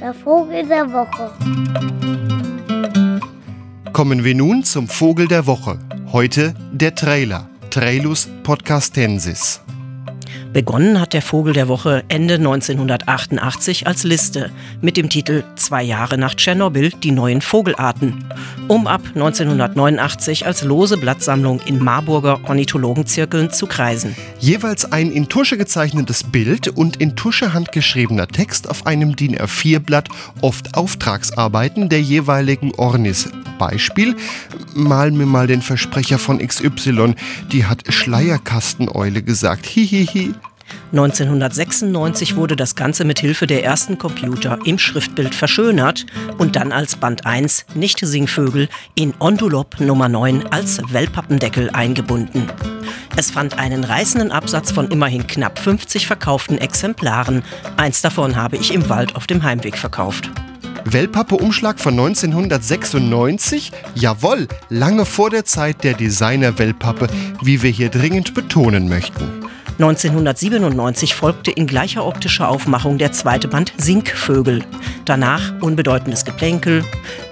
Der Vogel der Woche. Kommen wir nun zum Vogel der Woche. Heute der Trailer. Trailus podcastensis. Begonnen hat der Vogel der Woche Ende 1988 als Liste mit dem Titel Zwei Jahre nach Tschernobyl, die neuen Vogelarten, um ab 1989 als lose Blattsammlung in Marburger Ornithologenzirkeln zu kreisen. Jeweils ein in Tusche gezeichnetes Bild und in Tusche handgeschriebener Text auf einem DIN A4-Blatt, oft Auftragsarbeiten der jeweiligen Ornis. Beispiel, mal mir mal den Versprecher von XY, die hat Schleierkasteneule gesagt. Hihihi. 1996 wurde das Ganze mit Hilfe der ersten Computer im Schriftbild verschönert und dann als Band 1 Nicht-Singvögel in Ondulop Nummer 9 als Wellpappendeckel eingebunden. Es fand einen reißenden Absatz von immerhin knapp 50 verkauften Exemplaren. Eins davon habe ich im Wald auf dem Heimweg verkauft. Wellpappe-Umschlag von 1996? Jawohl, lange vor der Zeit der Designer-Wellpappe, wie wir hier dringend betonen möchten. 1997 folgte in gleicher optischer Aufmachung der zweite Band Sinkvögel. Danach unbedeutendes Geplänkel,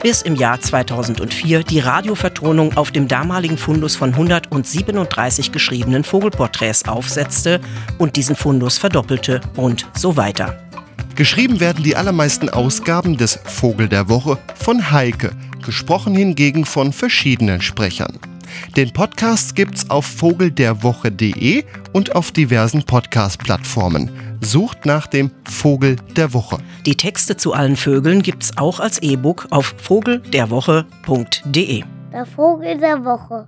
bis im Jahr 2004 die Radiovertonung auf dem damaligen Fundus von 137 geschriebenen Vogelporträts aufsetzte und diesen Fundus verdoppelte und so weiter. Geschrieben werden die allermeisten Ausgaben des Vogel der Woche von Heike, gesprochen hingegen von verschiedenen Sprechern. Den Podcast gibt's auf vogelderwoche.de und auf diversen Podcast-Plattformen. Sucht nach dem Vogel der Woche. Die Texte zu allen Vögeln gibt's auch als E-Book auf vogelderwoche.de. Der Vogel der Woche.